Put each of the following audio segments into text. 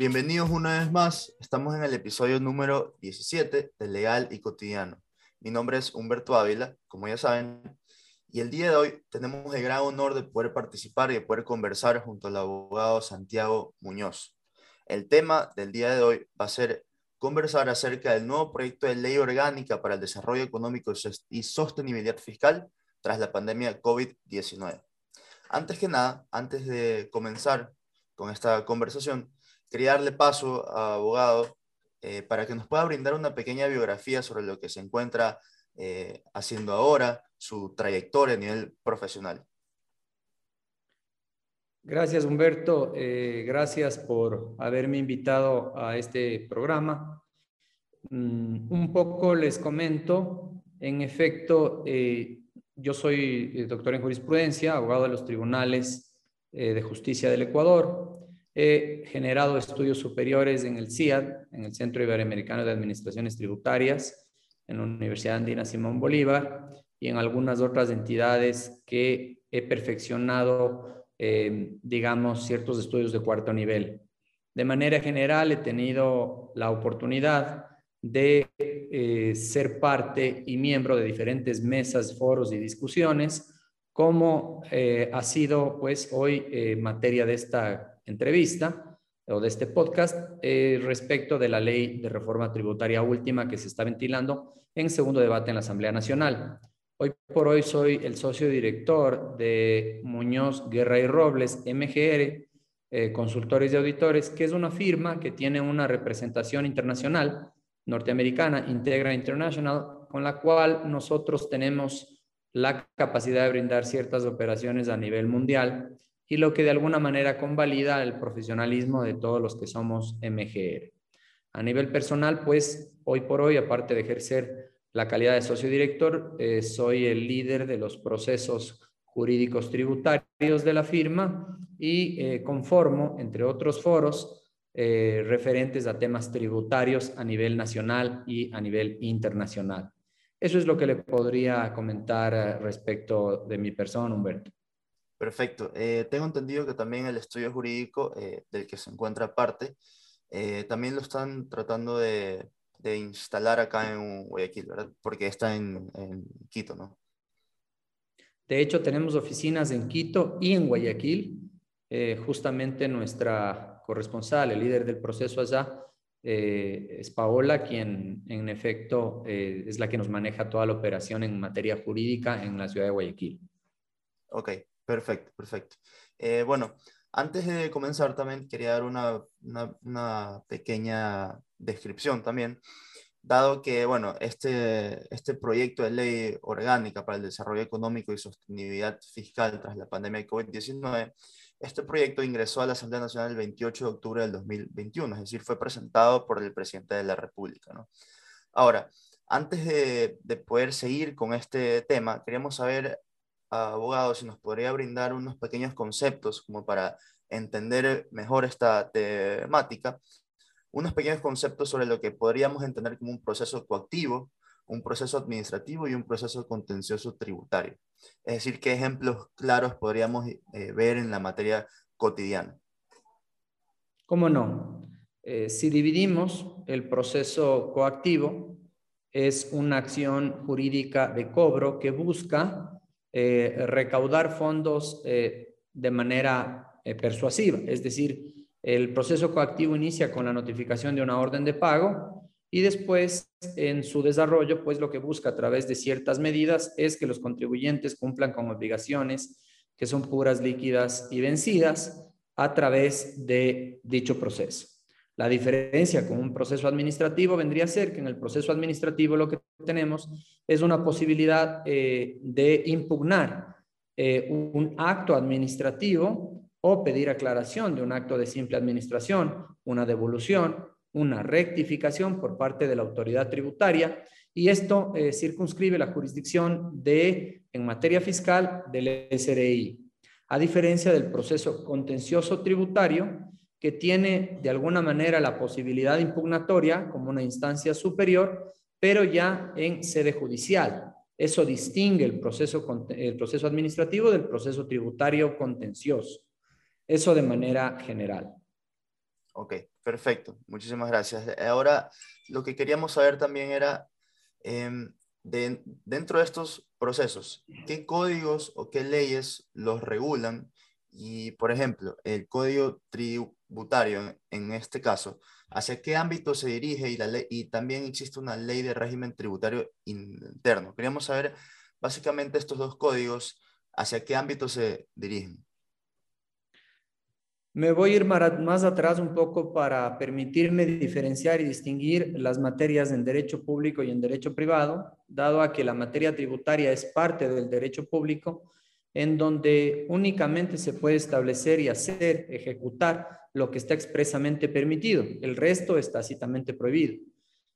Bienvenidos una vez más. Estamos en el episodio número 17 de Legal y Cotidiano. Mi nombre es Humberto Ávila, como ya saben, y el día de hoy tenemos el gran honor de poder participar y de poder conversar junto al abogado Santiago Muñoz. El tema del día de hoy va a ser conversar acerca del nuevo proyecto de ley orgánica para el desarrollo económico y sostenibilidad fiscal tras la pandemia COVID-19. Antes que nada, antes de comenzar con esta conversación, quería darle paso a abogado eh, para que nos pueda brindar una pequeña biografía sobre lo que se encuentra eh, haciendo ahora, su trayectoria a nivel profesional. Gracias, Humberto. Eh, gracias por haberme invitado a este programa. Mm, un poco les comento, en efecto, yo soy doctor en jurisprudencia, abogado de los tribunales de justicia del Ecuador. He generado estudios superiores en el CIAD, en el Centro Iberoamericano de Administraciones Tributarias, en la Universidad Andina Simón Bolívar y en algunas otras entidades que he perfeccionado, eh, digamos, ciertos estudios de cuarto nivel. De manera general, he tenido la oportunidad de eh, ser parte y miembro de diferentes mesas, foros y discusiones, como eh, ha sido pues hoy materia de esta entrevista o de este podcast eh, respecto de la ley de reforma tributaria última que se está ventilando en segundo debate en la Asamblea Nacional. Hoy por hoy soy el socio director de Muñoz Guerra y Robles, MGR, eh, Consultores y Auditores, que es una firma que tiene una representación internacional norteamericana, Integra International, con la cual nosotros tenemos la capacidad de brindar ciertas operaciones a nivel mundial y lo que de alguna manera convalida el profesionalismo de todos los que somos MGR. A nivel personal, pues hoy por hoy, aparte de ejercer la calidad de socio director, eh, soy el líder de los procesos jurídicos tributarios de la firma y eh, conformo, entre otros foros, eh, referentes a temas tributarios a nivel nacional y a nivel internacional. Eso es lo que le podría comentar respecto de mi persona, Humberto. Perfecto. Eh, tengo entendido que también el estudio jurídico eh, del que se encuentra parte, eh, también lo están tratando de, instalar acá en Guayaquil, ¿verdad? Porque está en, Quito, ¿no? De hecho, tenemos oficinas en Quito y en Guayaquil. justamente nuestra corresponsal, el líder del proceso allá, es Paola, quien en efecto es la que nos maneja toda la operación en materia jurídica en la ciudad de Guayaquil. Ok, Perfecto, perfecto. Eh, bueno, antes de comenzar también quería dar una, una, pequeña descripción también, dado que, bueno, este, este proyecto de ley orgánica para el desarrollo económico y sostenibilidad fiscal tras la pandemia de COVID-19, este proyecto ingresó a la Asamblea Nacional el 28 de octubre del 2021, es decir, fue presentado por el presidente de la República. ¿no? Ahora, antes de, de poder seguir con este tema, queríamos saber abogado, si nos podría brindar unos pequeños conceptos como para entender mejor esta temática, unos pequeños conceptos sobre lo que podríamos entender como un proceso coactivo, un proceso administrativo y un proceso contencioso tributario. Es decir, qué ejemplos claros podríamos eh, ver en la materia cotidiana. ¿Cómo no? Eh, si dividimos el proceso coactivo, es una acción jurídica de cobro que busca eh, recaudar fondos eh, de manera eh, persuasiva. Es decir, el proceso coactivo inicia con la notificación de una orden de pago y después en su desarrollo, pues lo que busca a través de ciertas medidas es que los contribuyentes cumplan con obligaciones que son puras, líquidas y vencidas a través de dicho proceso. La diferencia con un proceso administrativo vendría a ser que en el proceso administrativo lo que tenemos es una posibilidad eh, de impugnar eh, un acto administrativo o pedir aclaración de un acto de simple administración, una devolución, una rectificación por parte de la autoridad tributaria. Y esto eh, circunscribe la jurisdicción de, en materia fiscal del SRI, a diferencia del proceso contencioso tributario que tiene de alguna manera la posibilidad impugnatoria como una instancia superior, pero ya en sede judicial. Eso distingue el proceso, el proceso administrativo del proceso tributario contencioso. Eso de manera general. Ok, perfecto. Muchísimas gracias. Ahora, lo que queríamos saber también era, em, dentro de estos procesos, ¿qué códigos o qué leyes los regulan? Y, por ejemplo, el código tributario, en, este caso, ¿hacia qué ámbito se dirige? Y, la ley, y también existe una ley de régimen tributario interno. Queríamos saber, básicamente, estos dos códigos, ¿hacia qué ámbito se dirigen? Me voy a ir más atrás un poco para permitirme diferenciar y distinguir las materias en derecho público y en derecho privado, dado a que la materia tributaria es parte del derecho público, en donde únicamente se puede establecer y hacer, ejecutar lo que está expresamente permitido. El resto está tácitamente prohibido.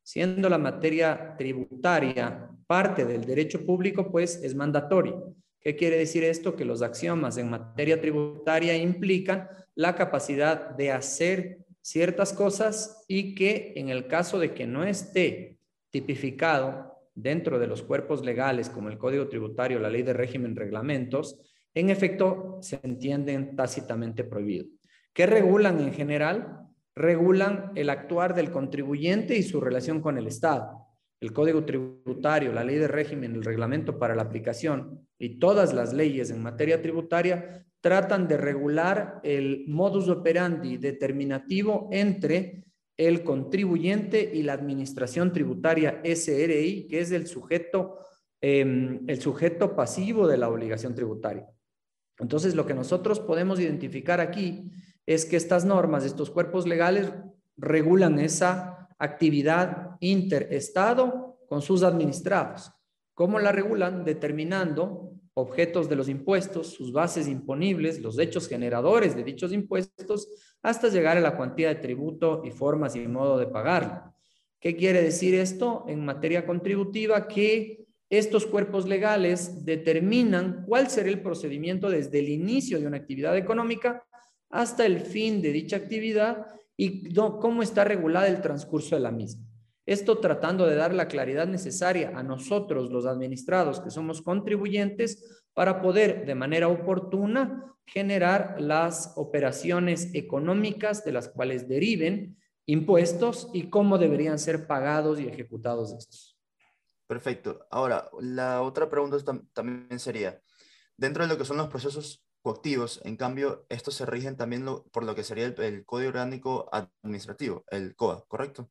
Siendo la materia tributaria parte del derecho público, pues es mandatorio. ¿Qué quiere decir esto? Que los axiomas en materia tributaria implican la capacidad de hacer ciertas cosas y que en el caso de que no esté tipificado dentro de los cuerpos legales como el Código Tributario, la Ley de Régimen, reglamentos, en efecto se entienden tácitamente prohibidos. ¿Qué regulan en general? Regulan el actuar del contribuyente y su relación con el Estado el Código Tributario, la Ley de Régimen, el Reglamento para la aplicación y todas las leyes en materia tributaria tratan de regular el modus operandi determinativo entre el contribuyente y la administración tributaria SRI, que es el sujeto, em, el sujeto pasivo de la obligación tributaria. Entonces, lo que nosotros podemos identificar aquí es que estas normas, estos cuerpos legales, regulan esa actividad interestado con sus administrados. ¿Cómo la regulan? Determinando objetos de los impuestos, sus bases imponibles, los hechos generadores de dichos impuestos, hasta llegar a la cuantía de tributo y formas y modo de pagarlo. ¿Qué quiere decir esto en materia contributiva? Que estos cuerpos legales determinan cuál será el procedimiento desde el inicio de una actividad económica hasta el fin de dicha actividad y cómo está regulada el transcurso de la misma. Esto tratando de dar la claridad necesaria a nosotros, los administrados, que somos contribuyentes, para poder de manera oportuna generar las operaciones económicas de las cuales deriven impuestos y cómo deberían ser pagados y ejecutados estos. Perfecto. Ahora, la otra pregunta también sería, dentro de lo que son los procesos coactivos, en cambio, estos se rigen también por lo que sería el, Código Orgánico Administrativo, el COA, ¿correcto?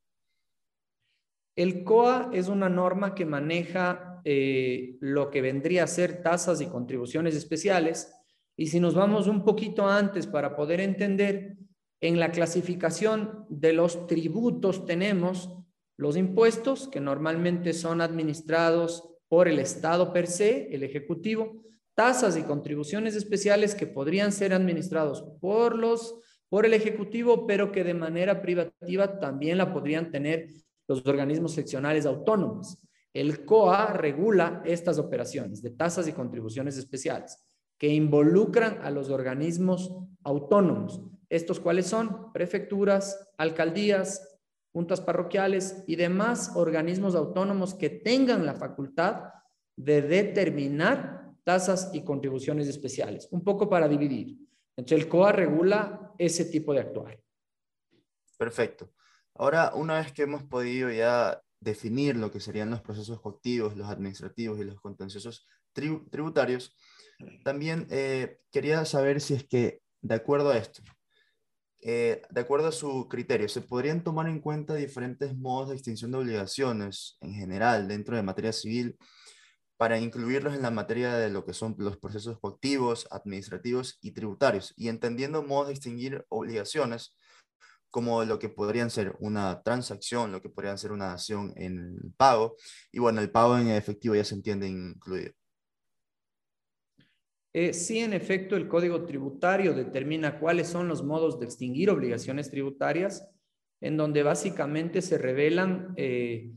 El COA es una norma que maneja eh, lo que vendría a ser tasas y contribuciones especiales. Y si nos vamos un poquito antes para poder entender, en la clasificación de los tributos tenemos los impuestos, que normalmente son administrados por el Estado per se, el Ejecutivo, tasas y contribuciones especiales que podrían ser administrados por los por el ejecutivo, pero que de manera privativa también la podrían tener los organismos seccionales autónomos. El COA regula estas operaciones de tasas y contribuciones especiales que involucran a los organismos autónomos. Estos cuáles son prefecturas, alcaldías, juntas parroquiales y demás organismos autónomos que tengan la facultad de determinar tasas y contribuciones especiales, un poco para dividir. Entonces el COA regula ese tipo de actuar. Perfecto. Ahora, una vez que hemos podido ya definir lo que serían los procesos coactivos, los administrativos y los contenciosos tributarios, también eh, quería saber si es que, de acuerdo a esto, eh, de acuerdo a su criterio, ¿se podrían tomar en cuenta diferentes modos de extinción de obligaciones en general dentro de materia civil para incluirlos en la materia de lo que son los procesos coactivos, administrativos y tributarios, y entendiendo modos de distinguir obligaciones como lo que podrían ser una transacción, lo que podrían ser una acción en pago, y bueno, el pago en efectivo ya se entiende incluido. Eh, sí, en efecto, el Código Tributario determina cuáles son los modos de extinguir obligaciones tributarias, en donde básicamente se revelan eh,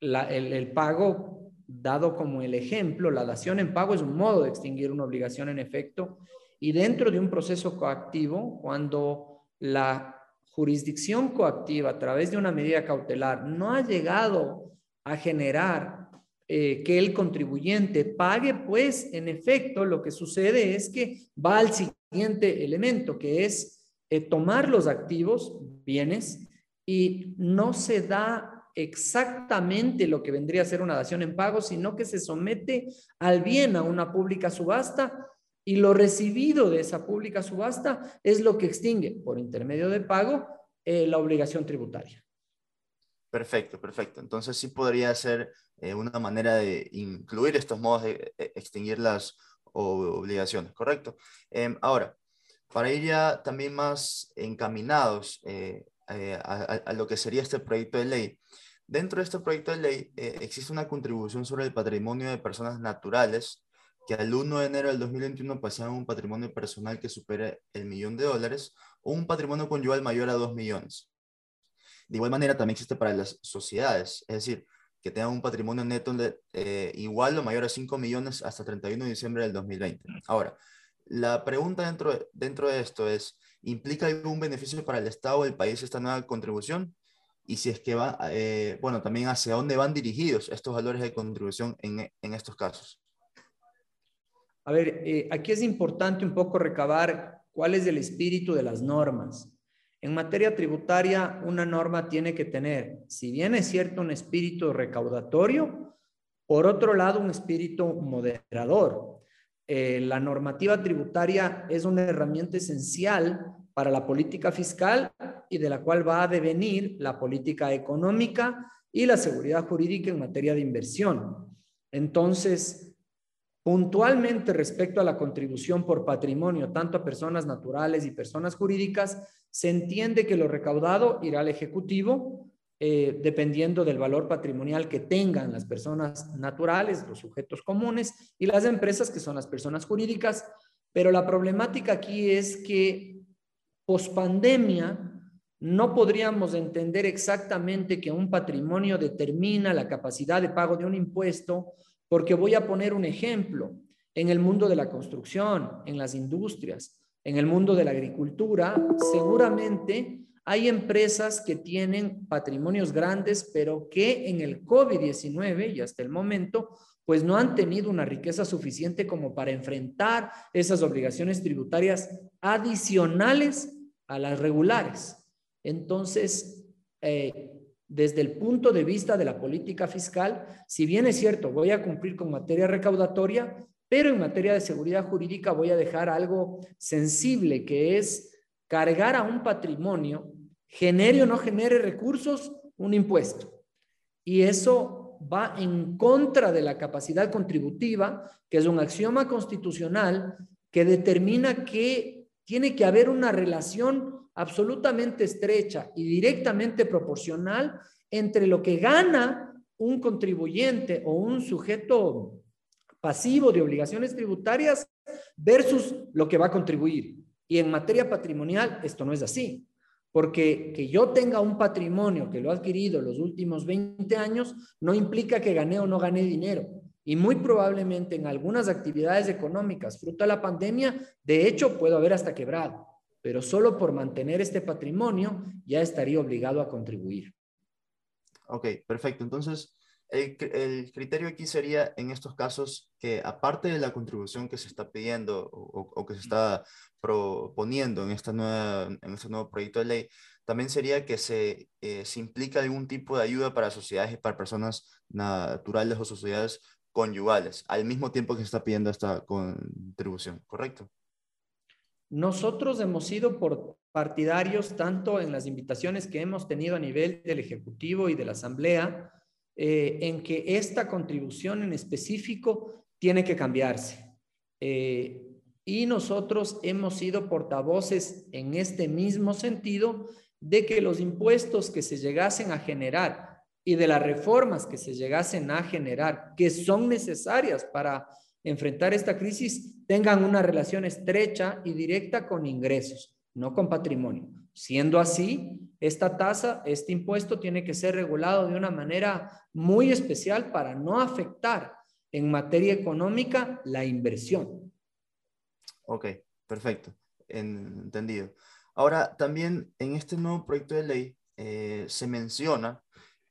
el, el, pago dado como el ejemplo, la dación en pago es un modo de extinguir una obligación en efecto y dentro de un proceso coactivo, cuando la jurisdicción coactiva a través de una medida cautelar no ha llegado a generar eh, que el contribuyente pague, pues en efecto lo que sucede es que va al siguiente elemento, que es eh, tomar los activos, bienes, y no se da exactamente lo que vendría a ser una dación en pago, sino que se somete al bien a una pública subasta y lo recibido de esa pública subasta es lo que extingue por intermedio de pago eh, la obligación tributaria. Perfecto, perfecto. Entonces sí podría ser eh, una manera de incluir estos modos de eh, extinguir las obligaciones, ¿correcto? Em, ahora, para ir ya también más encaminados a, lo que sería este proyecto de ley, dentro de este proyecto de ley existe una contribución sobre el patrimonio de personas naturales que al 1 de enero del 2021 pasaban un patrimonio personal que supere el millón de dólares o un patrimonio conyugal mayor a 2 millones. De igual manera, también existe para las sociedades, es decir, que tengan un patrimonio neto de, eh, igual o mayor a 5 millones hasta 31 de diciembre del 2020. Ahora, la pregunta dentro, de, dentro de esto es, ¿implica algún beneficio para el Estado o el país esta nueva contribución? Y si es que va, eh, bueno, también hacia dónde van dirigidos estos valores de contribución en, en estos casos. A ver, eh, aquí es importante un poco recabar cuál es el espíritu de las normas. En materia tributaria, una norma tiene que tener, si bien es cierto, un espíritu recaudatorio, por otro lado, un espíritu moderador. Eh, la normativa tributaria es una herramienta esencial para la política fiscal y de la cual va a devenir la política económica y la seguridad jurídica en materia de inversión. Entonces, Puntualmente respecto a la contribución por patrimonio, tanto a personas naturales y personas jurídicas, se entiende que lo recaudado irá al Ejecutivo, eh, dependiendo del valor patrimonial que tengan las personas naturales, los sujetos comunes y las empresas, que son las personas jurídicas. Pero la problemática aquí es que pospandemia no podríamos entender exactamente que un patrimonio determina la capacidad de pago de un impuesto porque voy a poner un ejemplo. En el mundo de la construcción, en las industrias, en el mundo de la agricultura, seguramente hay empresas que tienen patrimonios grandes, pero que en el COVID-19 y hasta el momento, pues no han tenido una riqueza suficiente como para enfrentar esas obligaciones tributarias adicionales a las regulares. Entonces, eh, desde el punto de vista de la política fiscal, si bien es cierto, voy a cumplir con materia recaudatoria, pero en materia de seguridad jurídica voy a dejar algo sensible, que es cargar a un patrimonio, genere o no genere recursos, un impuesto. Y eso va en contra de la capacidad contributiva, que es un axioma constitucional que determina que tiene que haber una relación absolutamente estrecha y directamente proporcional entre lo que gana un contribuyente o un sujeto pasivo de obligaciones tributarias versus lo que va a contribuir. Y en materia patrimonial esto no es así, porque que yo tenga un patrimonio que lo he adquirido los últimos 20 años no implica que gané o no gané dinero. Y muy probablemente en algunas actividades económicas, fruto de la pandemia, de hecho puedo haber hasta quebrado pero solo por mantener este patrimonio ya estaría obligado a contribuir. Ok, perfecto. Entonces, el, criterio aquí sería en estos casos que aparte de la contribución que se está pidiendo o, que se está proponiendo en, esta nueva, en este nuevo proyecto de ley, también sería que se, eh, se implica algún tipo de ayuda para sociedades y para personas naturales o sociedades conyugales, al mismo tiempo que se está pidiendo esta contribución, ¿correcto? Nosotros hemos sido partidarios tanto en las invitaciones que hemos tenido a nivel del Ejecutivo y de la Asamblea, eh, en que esta contribución en específico tiene que cambiarse. Eh, y nosotros hemos sido portavoces en este mismo sentido de que los impuestos que se llegasen a generar y de las reformas que se llegasen a generar, que son necesarias para enfrentar esta crisis tengan una relación estrecha y directa con ingresos, no con patrimonio. Siendo así, esta tasa, este impuesto tiene que ser regulado de una manera muy especial para no afectar en materia económica la inversión. Ok, perfecto, entendido. Ahora, también en este nuevo proyecto de ley eh, se menciona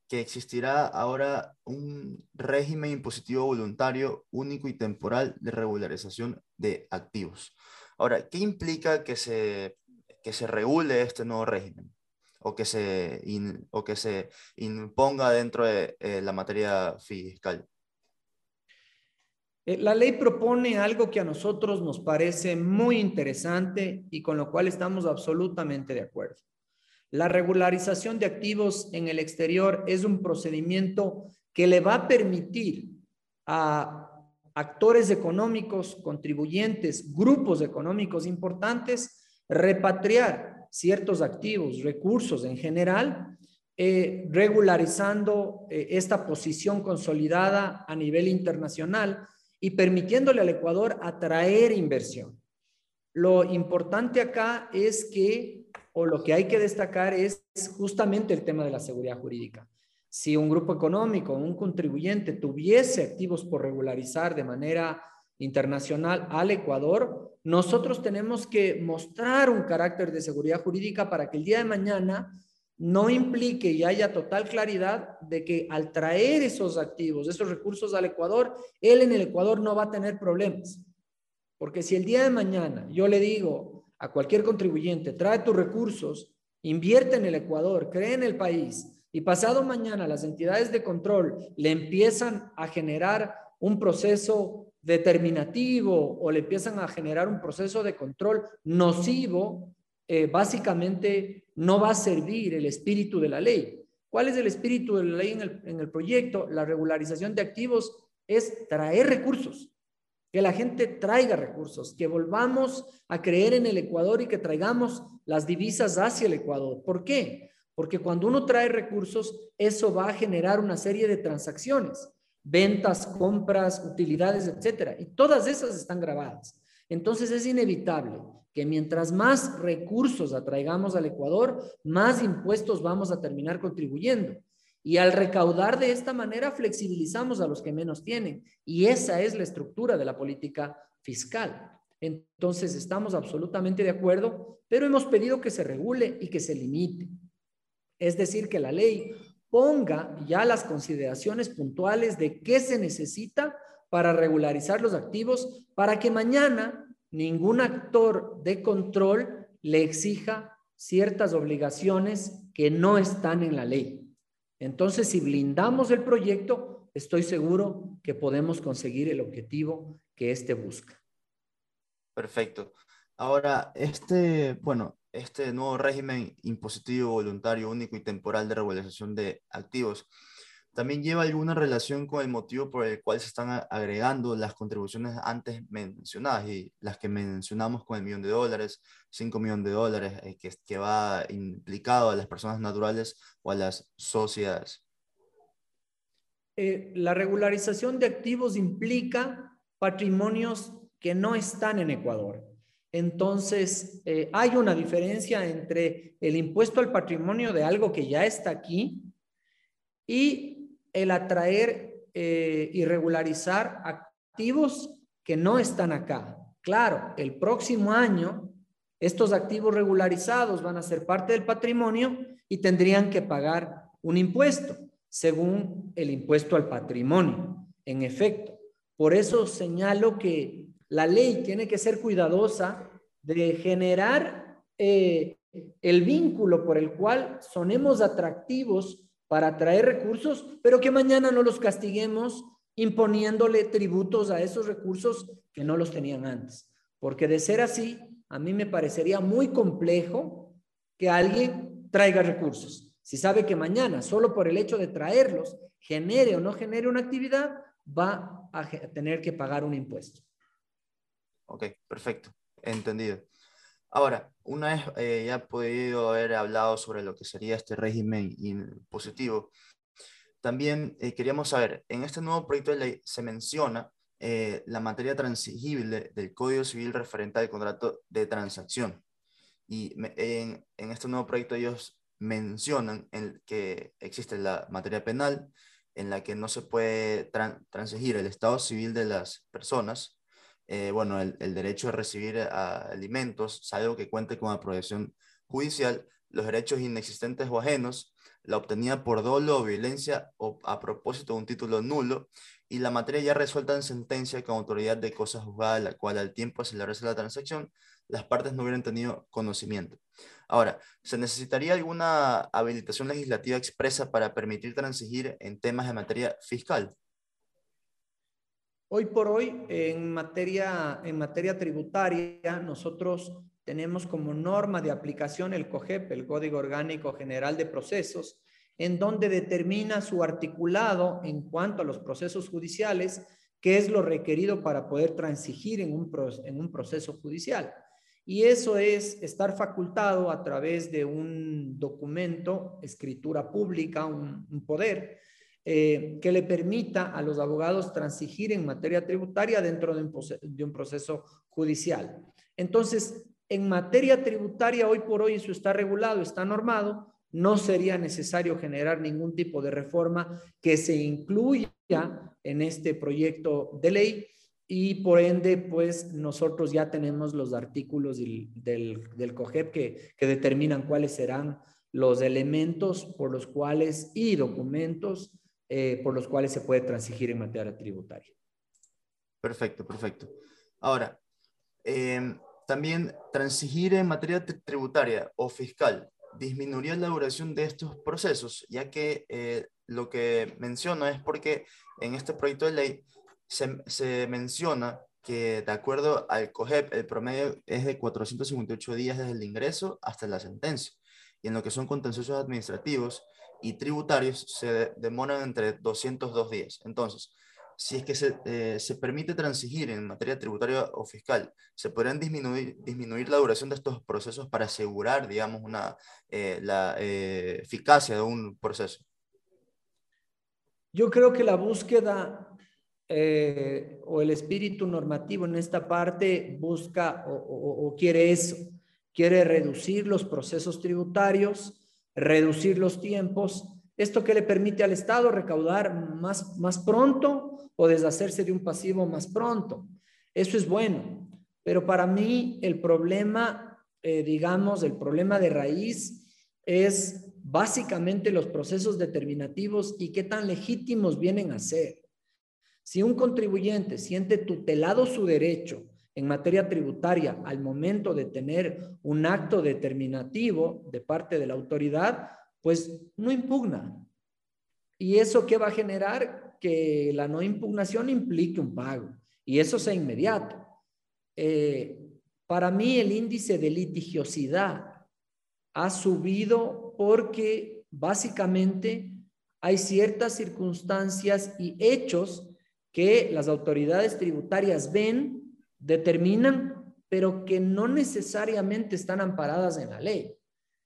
que existirá ahora un régimen impositivo voluntario único y temporal de regularización de activos. Ahora, ¿qué implica que se que se regule este nuevo régimen o que se, o que se imponga dentro de eh, la materia fiscal? Eh, la ley propone algo que a nosotros nos parece muy interesante y con lo cual estamos absolutamente de acuerdo. La regularización de activos en el exterior es un procedimiento que le va a permitir a actores económicos, contribuyentes, grupos económicos importantes, repatriar ciertos activos, recursos en general, eh, regularizando eh, esta posición consolidada a nivel internacional y permitiéndole al Ecuador atraer inversión. Lo importante acá es que, o lo que hay que destacar es justamente el tema de la seguridad jurídica. Si un grupo económico, un contribuyente tuviese activos por regularizar de manera internacional al Ecuador, nosotros tenemos que mostrar un carácter de seguridad jurídica para que el día de mañana no implique y haya total claridad de que al traer esos activos, esos recursos al Ecuador, él en el Ecuador no va a tener problemas. Porque si el día de mañana yo le digo a cualquier contribuyente, trae tus recursos, invierte en el Ecuador, cree en el país, y pasado mañana las entidades de control le empiezan a generar un proceso determinativo o le empiezan a generar un proceso de control nocivo, eh, básicamente no va a servir el espíritu de la ley. ¿Cuál es el espíritu de la ley en el, en el proyecto? La regularización de activos es traer recursos, que la gente traiga recursos, que volvamos a creer en el Ecuador y que traigamos las divisas hacia el Ecuador. ¿Por qué? Porque cuando uno trae recursos, eso va a generar una serie de transacciones, ventas, compras, utilidades, etcétera, y todas esas están grabadas. Entonces es inevitable que mientras más recursos atraigamos al Ecuador, más impuestos vamos a terminar contribuyendo. Y al recaudar de esta manera, flexibilizamos a los que menos tienen. Y esa es la estructura de la política fiscal. Entonces, estamos absolutamente de acuerdo, pero hemos pedido que se regule y que se limite. Es decir, que la ley ponga ya las consideraciones puntuales de qué se necesita para regularizar los activos, para que mañana ningún actor de control le exija ciertas obligaciones que no están en la ley. Entonces, si blindamos el proyecto, estoy seguro que podemos conseguir el objetivo que éste busca. Perfecto. Ahora, este, bueno, este nuevo régimen impositivo, voluntario, único y temporal de regularización de activos también lleva alguna relación con el motivo por el cual se están agregando las contribuciones antes mencionadas y las que mencionamos con el millón de dólares, 5 millones de dólares, eh, que, que va implicado a las personas naturales o a las sociedades. Eh, la regularización de activos implica patrimonios que no están en Ecuador. Entonces, eh, hay una diferencia entre el impuesto al patrimonio de algo que ya está aquí y el atraer eh, y regularizar activos que no están acá. Claro, el próximo año estos activos regularizados van a ser parte del patrimonio y tendrían que pagar un impuesto según el impuesto al patrimonio. En efecto, por eso señalo que la ley tiene que ser cuidadosa de generar eh, el vínculo por el cual sonemos atractivos para atraer recursos, pero que mañana no los castiguemos imponiéndole tributos a esos recursos que no los tenían antes. Porque de ser así, a mí me parecería muy complejo que alguien traiga recursos. Si sabe que mañana, solo por el hecho de traerlos, genere o no genere una actividad, va a tener que pagar un impuesto. Ok, perfecto, entendido. Ahora, una vez eh, ya podido haber hablado sobre lo que sería este régimen impositivo, también eh, queríamos saber, en este nuevo proyecto de ley se menciona eh, la materia transigible del Código Civil referente al contrato de transacción. Y en, este nuevo proyecto ellos mencionan en que existe la materia penal en la que no se puede transigir el estado civil de las personas eh, bueno, el, derecho a recibir alimentos, salvo que cuente con aprobación judicial, los derechos inexistentes o ajenos, la obtenida por dolo o violencia o a propósito de un título nulo, y la materia ya resuelta en sentencia con autoridad de cosas juzgadas, la cual al tiempo de celebrarse la transacción, las partes no hubieran tenido conocimiento. Ahora, ¿se necesitaría alguna habilitación legislativa expresa para permitir transigir en temas de materia fiscal? Hoy por hoy, en materia, en materia tributaria, nosotros tenemos como norma de aplicación el COGEP, el Código Orgánico General de Procesos, en donde determina su articulado en cuanto a los procesos judiciales, qué es lo requerido para poder transigir en un, en un proceso judicial. Y eso es estar facultado a través de un documento, escritura pública, un, poder, eh, que le permita a los abogados transigir en materia tributaria dentro de un, proceso judicial. Entonces, en materia tributaria, hoy por hoy eso está regulado, está normado, no sería necesario generar ningún tipo de reforma que se incluya en este proyecto de ley y por ende, pues nosotros ya tenemos los artículos del, del, COGEP que, determinan cuáles serán los elementos por los cuales y documentos eh, por los cuales se puede transigir en materia tributaria. Perfecto, perfecto. Ahora, em, también transigir en materia tributaria o fiscal disminuiría la duración de estos procesos, ya que eh, lo que menciono es porque en este proyecto de ley se, menciona que de acuerdo al COGEP el promedio es de 458 días desde el ingreso hasta la sentencia. Y en lo que son contenciosos administrativos y tributarios se demoran entre 202 días. Entonces, si es que se, eh, se, permite transigir en materia tributaria o fiscal, ¿se podrían disminuir, disminuir la duración de estos procesos para asegurar, digamos, una, eh, la eh, eficacia de un proceso? Yo creo que la búsqueda o el espíritu normativo en esta parte busca o, o quiere eso, quiere reducir los procesos tributarios, reducir los tiempos esto que le permite al Estado recaudar más, más pronto o deshacerse de un pasivo más pronto. Eso es bueno. Pero para mí el problema, eh, digamos, el problema de raíz es básicamente los procesos determinativos y qué tan legítimos vienen a ser. Si un contribuyente siente tutelado su derecho en materia tributaria al momento de tener un acto determinativo de parte de la autoridad, pues no impugna. ¿Y eso qué va a generar? Que la no impugnación implique un pago. Y eso sea inmediato. Eh, para mí el índice de litigiosidad ha subido porque básicamente hay ciertas circunstancias y hechos que las autoridades tributarias ven, determinan, pero que no necesariamente están amparadas en la ley.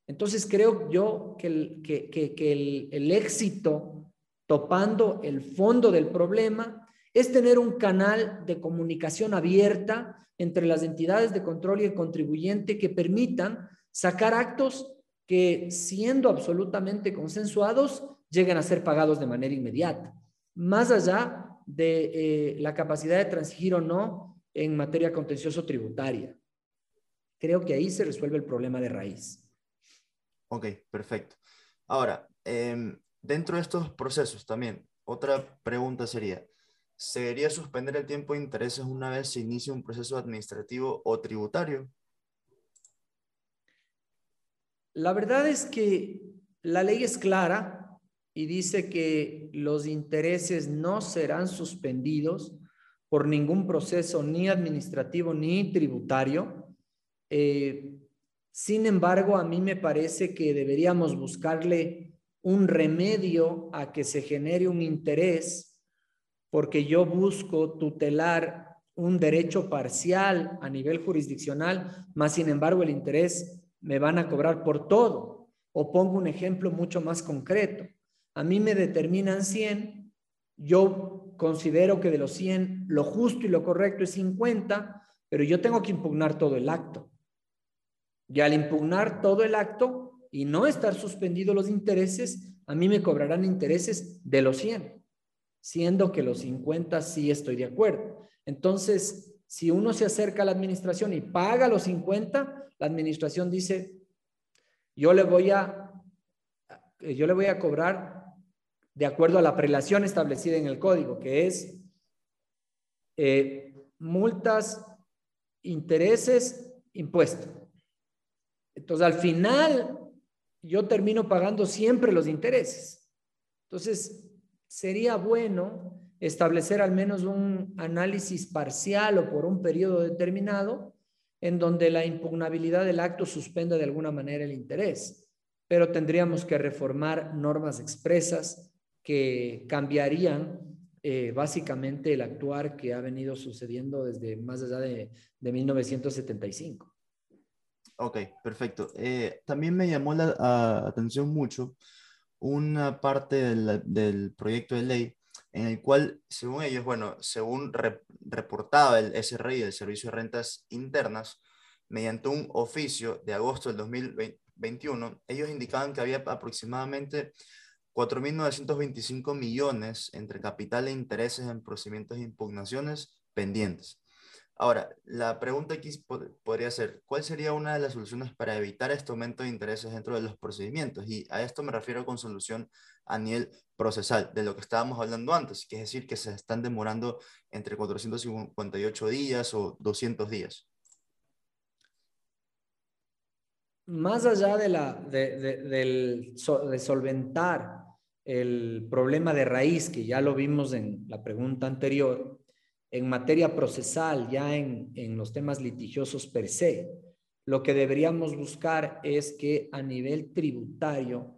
Entonces creo yo que el, que, el, éxito topando el fondo del problema es tener un canal de comunicación abierta entre las entidades de control y el contribuyente que permitan sacar actos que siendo absolutamente consensuados lleguen a ser pagados de manera inmediata, más allá de eh, la capacidad de transigir o no en materia contencioso tributaria. Creo que ahí se resuelve el problema de raíz. Ok, perfecto. Ahora, em, dentro de estos procesos también, otra pregunta sería, ¿se debería suspender el tiempo de intereses una vez se inicia un proceso administrativo o tributario? La verdad es que la ley es clara y dice que los intereses no serán suspendidos por ningún proceso ni administrativo ni tributario. Eh, sin embargo, a mí me parece que deberíamos buscarle un remedio a que se genere un interés, porque yo busco tutelar un derecho parcial a nivel jurisdiccional, más sin embargo el interés me van a cobrar por todo. O pongo un ejemplo mucho más concreto. A mí me determinan 100, yo considero que de los 100 lo justo y lo correcto es 50, pero yo tengo que impugnar todo el acto. Y al impugnar todo el acto y no estar suspendidos los intereses, a mí me cobrarán intereses de los 100, siendo que los 50 sí estoy de acuerdo. Entonces, si uno se acerca a la administración y paga los 50, la administración dice, yo le voy a, yo le voy a cobrar de acuerdo a la prelación establecida en el código, que es eh, multas, intereses, impuestos. Entonces, al final, yo termino pagando siempre los intereses. Entonces, sería bueno establecer al menos un análisis parcial o por un periodo determinado en donde la impugnabilidad del acto suspenda de alguna manera el interés, pero tendríamos que reformar normas expresas que cambiarían eh, básicamente el actuar que ha venido sucediendo desde más allá de, 1975. Ok, perfecto. Eh, también me llamó la atención mucho una parte del, proyecto de ley en el cual, según ellos, bueno, según reportaba el SRI, el Servicio de Rentas Internas, mediante un oficio de agosto del 2021, ellos indicaban que había aproximadamente 4.925 millones entre capital e intereses en procedimientos de impugnaciones pendientes. Ahora, la pregunta aquí podría ser, ¿cuál sería una de las soluciones para evitar este aumento de intereses dentro de los procedimientos? Y a esto me refiero con solución a nivel procesal, de lo que estábamos hablando antes, que es decir, que se están demorando entre 458 días o 200 días. Más allá de, la, de solventar el problema de raíz, que ya lo vimos en la pregunta anterior, en materia procesal, ya en, en los temas litigiosos per se, lo que deberíamos buscar es que a nivel tributario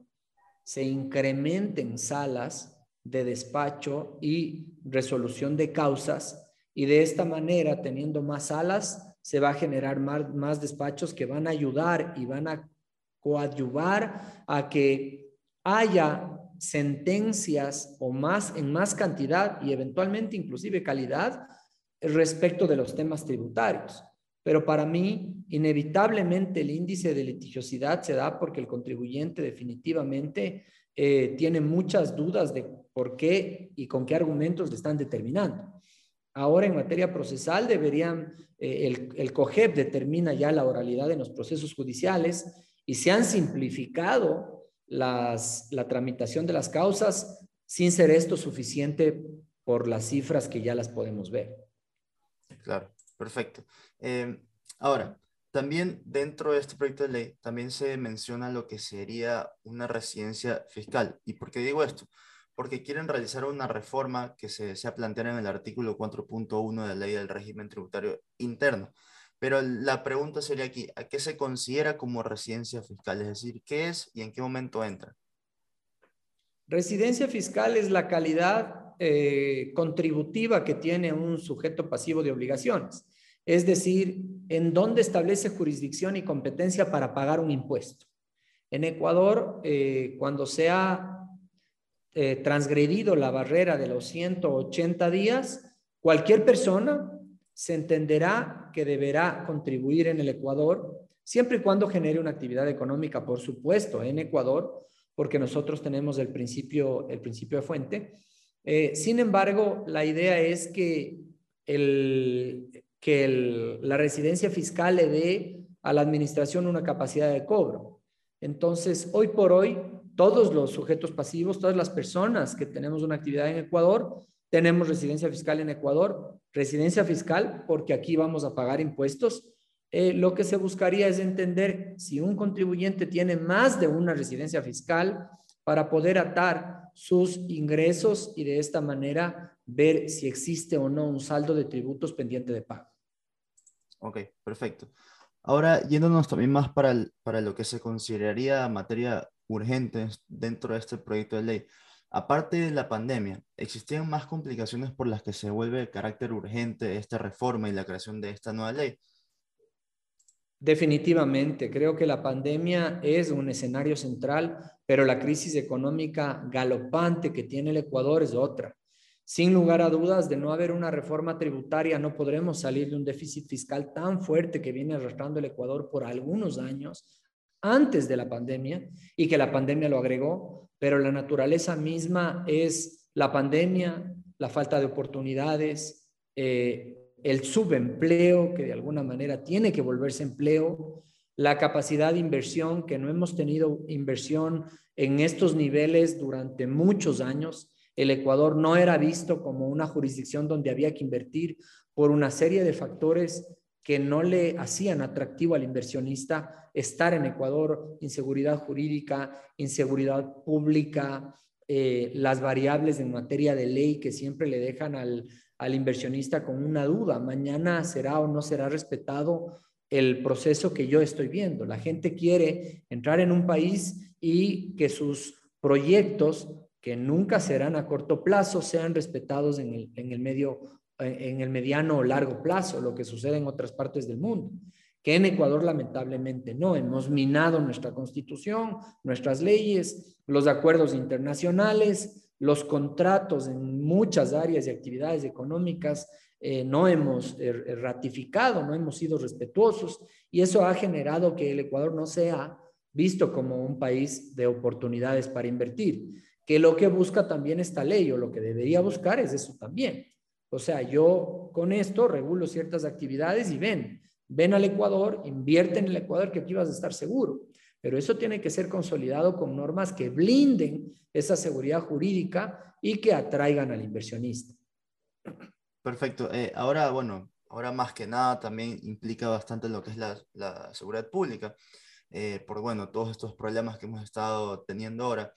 se incrementen salas de despacho y resolución de causas y de esta manera, teniendo más salas, se va a generar más, más despachos que van a ayudar y van a coadyuvar a que haya sentencias o más en más cantidad y eventualmente inclusive calidad respecto de los temas tributarios. Pero para mí, inevitablemente el índice de litigiosidad se da porque el contribuyente definitivamente eh, tiene muchas dudas de por qué y con qué argumentos le están determinando. Ahora en materia procesal deberían, eh, el, el determina ya la oralidad en los procesos judiciales y se han simplificado las, la tramitación de las causas sin ser esto suficiente por las cifras que ya las podemos ver. Claro, perfecto. Em, ahora, también dentro de este proyecto de ley, también se menciona lo que sería una residencia fiscal. ¿Y por qué digo esto? Porque quieren realizar una reforma que se, se planteada en el artículo 4.1 de la ley del régimen tributario interno, pero la pregunta sería aquí, ¿a qué se considera como residencia fiscal? Es decir, ¿qué es y en qué momento entra? Residencia fiscal es la calidad eh, contributiva que tiene un sujeto pasivo de obligaciones. Es decir, en dónde establece jurisdicción y competencia para pagar un impuesto. En Ecuador, eh, cuando se ha eh, transgredido la barrera de los 180 días, cualquier persona se entenderá que deberá contribuir en el Ecuador, siempre y cuando genere una actividad económica, por supuesto, en Ecuador, porque nosotros tenemos el principio, el principio de fuente. Eh, sin embargo, la idea es que, el, que la residencia fiscal le dé a la administración una capacidad de cobro. Entonces, hoy por hoy, todos los sujetos pasivos, todas las personas que tenemos una actividad en Ecuador, tenemos residencia fiscal en Ecuador, residencia fiscal porque aquí vamos a pagar impuestos. Eh, lo que se buscaría es entender si un contribuyente tiene más de una residencia fiscal para poder atar sus ingresos y de esta manera ver si existe o no un saldo de tributos pendiente de pago. Ok, perfecto. Ahora, yéndonos también más para, para lo que se consideraría materia urgente dentro de este proyecto de ley. Aparte de la pandemia, ¿existían más complicaciones por las que se vuelve de carácter urgente esta reforma y la creación de esta nueva ley? Definitivamente, creo que la pandemia es un escenario central, pero la crisis económica galopante que tiene el Ecuador es otra. Sin lugar a dudas, de no haber una reforma tributaria, no podremos salir de un déficit fiscal tan fuerte que viene arrastrando el Ecuador por algunos años antes de la pandemia y que la pandemia lo agregó, pero la naturaleza misma es la pandemia, la falta de oportunidades, eh, el subempleo, que de alguna manera tiene que volverse empleo, la capacidad de inversión, que no hemos tenido inversión en estos niveles durante muchos años. El Ecuador no era visto como una jurisdicción donde había que invertir por una serie de factores que no le hacían atractivo al inversionista estar en Ecuador, inseguridad jurídica, inseguridad pública, eh, las variables en materia de ley que siempre le dejan al, al inversionista con una duda. Mañana será o no será respetado el proceso que yo estoy viendo. La gente quiere entrar en un país y que sus proyectos, que nunca serán a corto plazo, sean respetados en el, en el medio, en el mediano o largo plazo, lo que sucede en otras partes del mundo. Que en Ecuador lamentablemente no, hemos minado nuestra constitución, nuestras leyes, los acuerdos internacionales, los contratos en muchas áreas y actividades económicas eh, no hemos eh, ratificado, no hemos sido respetuosos y eso ha generado que el Ecuador no sea visto como un país de oportunidades para invertir, que lo que busca también esta ley o lo que debería buscar es eso también. O sea, yo con esto regulo ciertas actividades y ven, ven al Ecuador, invierte en el Ecuador que aquí vas a estar seguro. Pero eso tiene que ser consolidado con normas que blinden esa seguridad jurídica y que atraigan al inversionista. Perfecto. Eh, ahora, bueno, ahora más que nada también implica bastante lo que es la, la seguridad pública, eh, por, bueno, todos estos problemas que hemos estado teniendo ahora.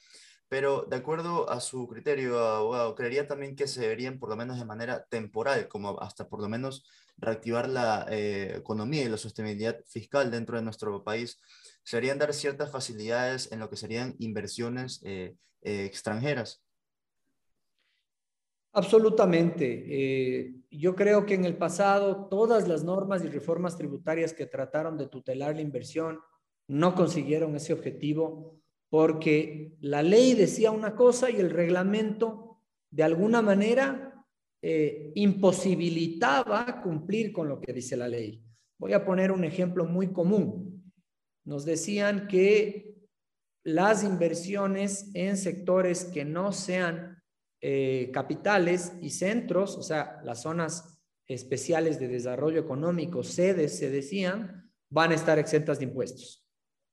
Pero de acuerdo a su criterio, abogado, creería también que se deberían, por lo menos de manera temporal, como hasta por lo menos reactivar la eh, economía y la sostenibilidad fiscal dentro de nuestro país, serían dar ciertas facilidades en lo que serían inversiones extranjeras. Absolutamente. Eh, yo creo que en el pasado todas las normas y reformas tributarias que trataron de tutelar la inversión no consiguieron ese objetivo porque la ley decía una cosa y el reglamento de alguna manera eh, imposibilitaba cumplir con lo que dice la ley. Voy a poner un ejemplo muy común. Nos decían que las inversiones en sectores que no sean eh, capitales y centros, o sea, las zonas especiales de desarrollo económico, sedes, se decían, van a estar exentas de impuestos.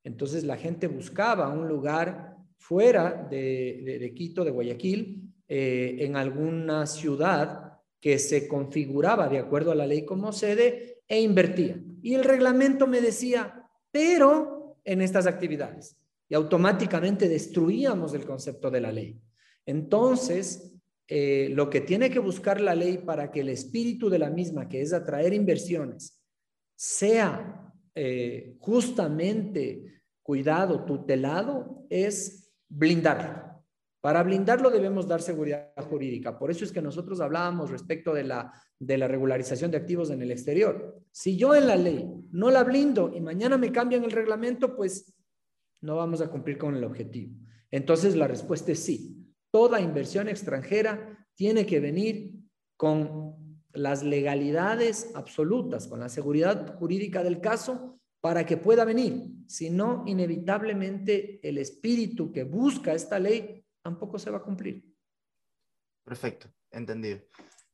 Entonces la gente buscaba un lugar fuera de, Quito, de Guayaquil, eh, en alguna ciudad que se configuraba de acuerdo a la ley como sede e invertía. Y el reglamento me decía, pero en estas actividades. Y automáticamente destruíamos el concepto de la ley. Entonces, eh, lo que tiene que buscar la ley para que el espíritu de la misma, que es atraer inversiones, sea eh, justamente cuidado, tutelado, es blindarlo. Para blindarlo debemos dar seguridad jurídica. Por eso es que nosotros hablábamos respecto de la, de la regularización de activos en el exterior. Si yo en la ley no la blindo y mañana me cambian el reglamento, pues no vamos a cumplir con el objetivo. Entonces la respuesta es sí toda inversión extranjera tiene que venir con las legalidades absolutas, con la seguridad jurídica del caso para que pueda venir. Si no, inevitablemente el espíritu que busca esta ley tampoco se va a cumplir. Perfecto, entendido.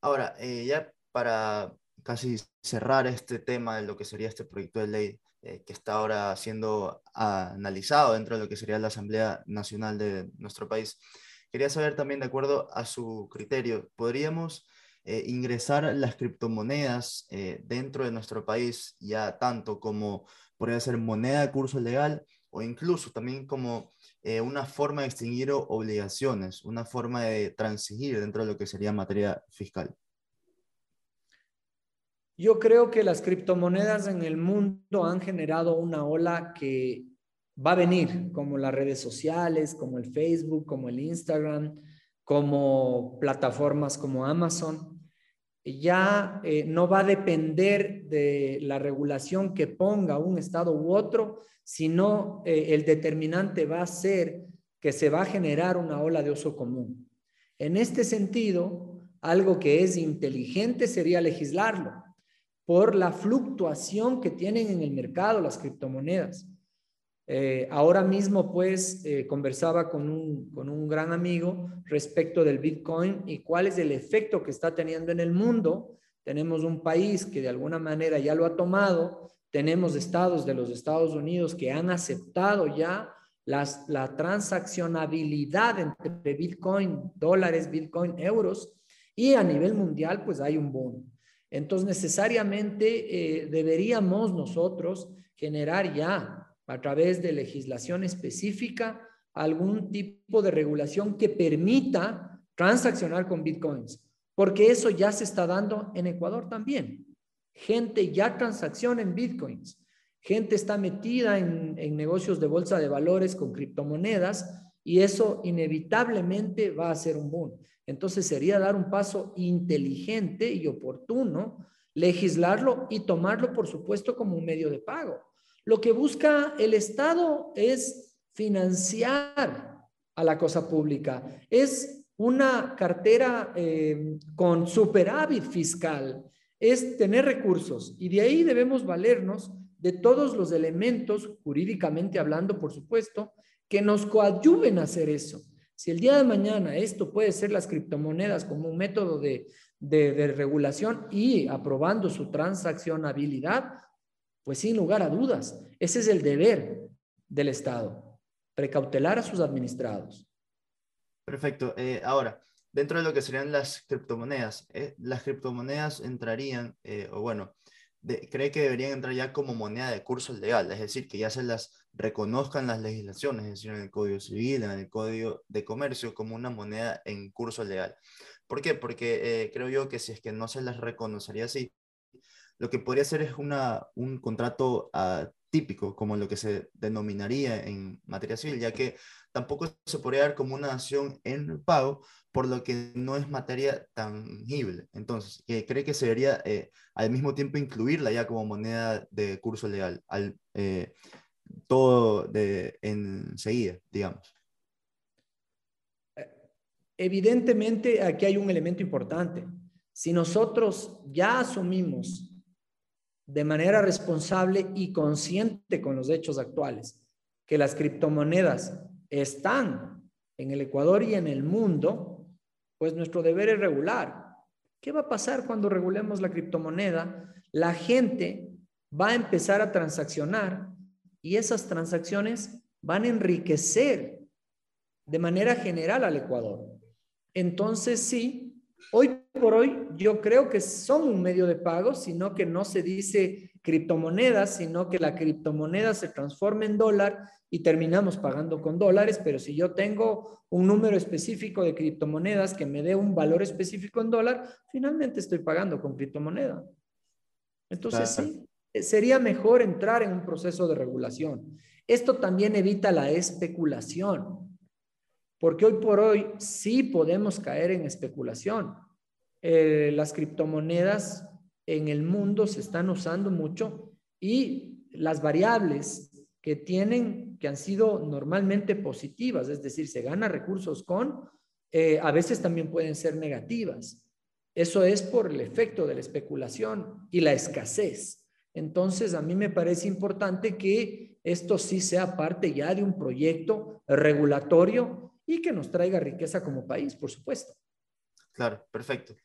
Ahora, eh, ya para casi cerrar este tema de lo que sería este proyecto de ley eh, que está ahora siendo analizado dentro de lo que sería la Asamblea Nacional de nuestro país, Quería saber también, de acuerdo a su criterio, ¿podríamos eh, ingresar las criptomonedas eh, dentro de nuestro país ya tanto como podría ser moneda de curso legal o incluso también como eh, una forma de extinguir obligaciones, una forma de transigir dentro de lo que sería materia fiscal? Yo creo que las criptomonedas en el mundo han generado una ola que va a venir, como las redes sociales, como el Facebook, como el Instagram, como plataformas como Amazon. Ya eh, no va a depender de la regulación que ponga un estado u otro, sino eh, el determinante va a ser que se va a generar una ola de uso común. En este sentido, algo que es inteligente sería legislarlo por la fluctuación que tienen en el mercado las criptomonedas. Eh, ahora mismo, pues, eh, conversaba con un, con un gran amigo respecto del Bitcoin y cuál es el efecto que está teniendo en el mundo. Tenemos un país que de alguna manera ya lo ha tomado, Tenemos estados de los Estados Unidos que han aceptado ya las, la transaccionabilidad entre Bitcoin, dólares, Bitcoin, euros, y a nivel mundial, pues hay un boom. Entonces, necesariamente eh, deberíamos nosotros generar ya, a través de legislación específica, algún tipo de regulación que permita transaccionar con bitcoins, porque eso ya se está dando en Ecuador también. Gente ya transacciona en bitcoins, gente está metida en, en negocios de bolsa de valores con criptomonedas y eso inevitablemente va a ser un boom. Entonces sería dar un paso inteligente y oportuno, legislarlo y tomarlo, por supuesto, como un medio de pago. Lo que busca el Estado es financiar a la cosa pública, es una cartera eh, con superávit fiscal, es tener recursos. Y de ahí debemos valernos de todos los elementos, jurídicamente hablando, por supuesto, que nos coadyuven a hacer eso. Si el día de mañana esto puede ser las criptomonedas como un método de, de, regulación y aprobando su transaccionabilidad, pues sin lugar a dudas, ese es el deber del Estado, precautelar a sus administrados. Perfecto. Eh, ahora, dentro de lo que serían las criptomonedas, eh, las criptomonedas entrarían, eh, o bueno, cree que deberían entrar ya como moneda de curso legal, es decir, que ya se las reconozcan las legislaciones, es decir, en el Código Civil, en el Código de Comercio, como una moneda en curso legal. ¿Por qué? Porque creo yo que si es que no se las reconocería así, lo que podría ser es una, un contrato atípico, como lo que se denominaría en materia civil, ya que tampoco se podría dar como una acción en pago, por lo que no es materia tangible. Entonces, cree que se debería eh, al mismo tiempo incluirla ya como moneda de curso legal, al, eh, todo de enseguida, digamos. Evidentemente, aquí hay un elemento importante. Si nosotros ya asumimos de manera responsable y consciente con los hechos actuales que las criptomonedas están en el Ecuador y en el mundo, pues nuestro deber es regular. ¿Qué va a pasar cuando regulemos la criptomoneda? La gente va a empezar a transaccionar y esas transacciones van a enriquecer de manera general al Ecuador. Entonces, sí, hoy por hoy yo creo que son un medio de pago, sino que no se dice criptomonedas, sino que la criptomoneda se transforma en dólar y terminamos pagando con dólares, pero si yo tengo un número específico de criptomonedas que me dé un valor específico en dólar, finalmente estoy pagando con criptomoneda. Entonces, sí, sería mejor entrar en un proceso de regulación. Esto también evita la especulación, porque hoy por hoy sí podemos caer en especulación. Eh, las criptomonedas en el mundo se están usando mucho y las variables que tienen, que han sido normalmente positivas, es decir, se gana recursos con, eh, a veces también pueden ser negativas. Eso es por el efecto de la especulación y la escasez. Entonces, a mí me parece importante que esto sí sea parte ya de un proyecto regulatorio y que nos traiga riqueza como país, por supuesto. Claro, perfecto.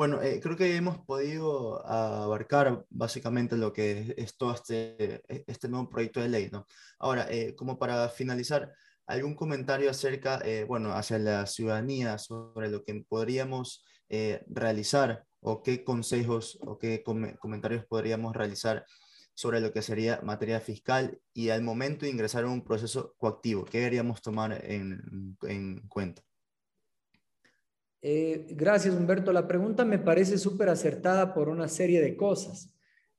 Bueno, eh, creo que hemos podido abarcar básicamente lo que es todo este, este nuevo proyecto de ley, ¿no? Ahora, eh, como para finalizar, ¿algún comentario acerca, eh, bueno, hacia la ciudadanía sobre lo que podríamos realizar o qué consejos o qué comentarios podríamos realizar sobre lo que sería materia fiscal y al momento de ingresar en un proceso coactivo, ¿qué deberíamos tomar en, cuenta? Eh, gracias, Humberto. La pregunta me parece súper acertada por una serie de cosas.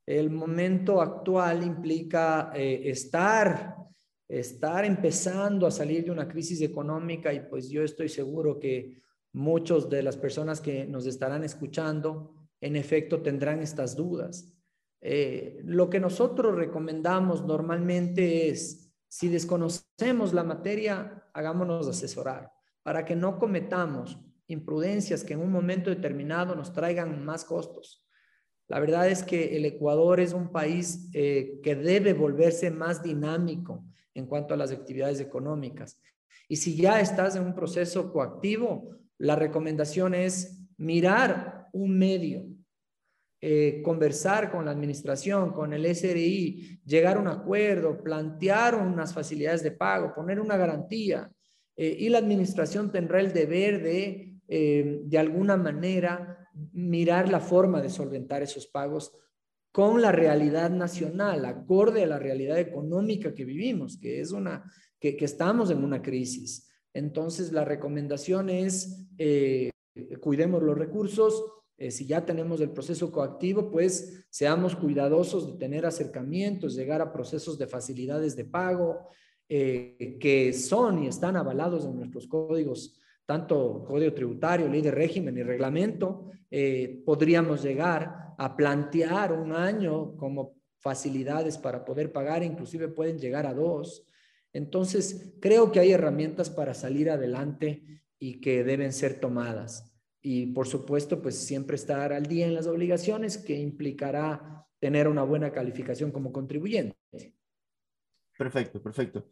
El momento actual implica eh, estar, estar empezando a salir de una crisis económica y pues yo estoy seguro que Muchos de las personas que nos estarán escuchando, en efecto, tendrán estas dudas. Eh, lo que nosotros recomendamos normalmente es, si desconocemos la materia, hagámonos asesorar para que no cometamos imprudencias que en un momento determinado nos traigan más costos. La verdad es que el Ecuador es un país eh, que debe volverse más dinámico en cuanto a las actividades económicas. Y si ya estás en un proceso coactivo, la recomendación es mirar un medio eh, conversar con la administración, con el SRI, llegar a un acuerdo, plantear unas facilidades de pago, poner una garantía. Eh, y la administración tendrá el deber de, eh, de alguna manera, mirar la forma de solventar esos pagos con la realidad nacional, acorde a la realidad económica que vivimos, que es una, que, estamos en una crisis. Entonces, la recomendación es, cuidemos los recursos, eh, si ya tenemos el proceso coactivo, pues seamos cuidadosos de tener acercamientos, llegar a procesos de facilidades de pago eh, que son y están avalados en nuestros códigos, tanto código tributario, ley de régimen y reglamento. Eh, podríamos llegar a plantear un año como facilidades para poder pagar, inclusive pueden llegar a dos. Entonces, creo que hay herramientas para salir adelante y que deben ser tomadas y por supuesto, pues siempre estar al día en las obligaciones que implicará tener una buena calificación como contribuyente. Perfecto, perfecto.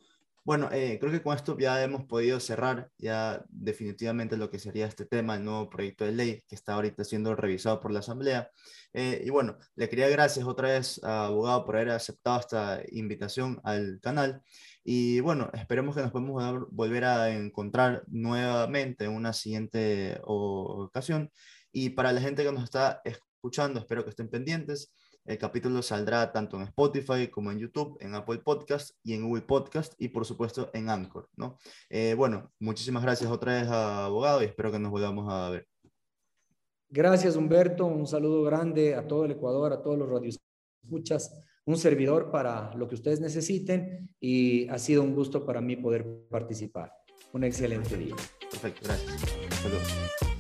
Bueno, eh, creo que con esto ya hemos podido cerrar ya definitivamente lo que sería este tema, el nuevo proyecto de ley que está ahorita siendo revisado por la Asamblea. Eh, y bueno, le quería gracias otra vez a abogado por haber aceptado esta invitación al canal. Y bueno, esperemos que nos podamos volver a encontrar nuevamente en una siguiente ocasión. Y para la gente que nos está escuchando, espero que estén pendientes. El capítulo saldrá tanto en Spotify como en YouTube, en Apple Podcast y en Google Podcast y por supuesto en Anchor, ¿no? Eh, bueno, muchísimas gracias otra vez a abogado y espero que nos volvamos a ver. Gracias Humberto, un saludo grande a todo el Ecuador, a todos los radioscuchas un servidor para lo que ustedes necesiten y ha sido un gusto para mí poder participar. Un excelente día. Perfecto, gracias. Saludos.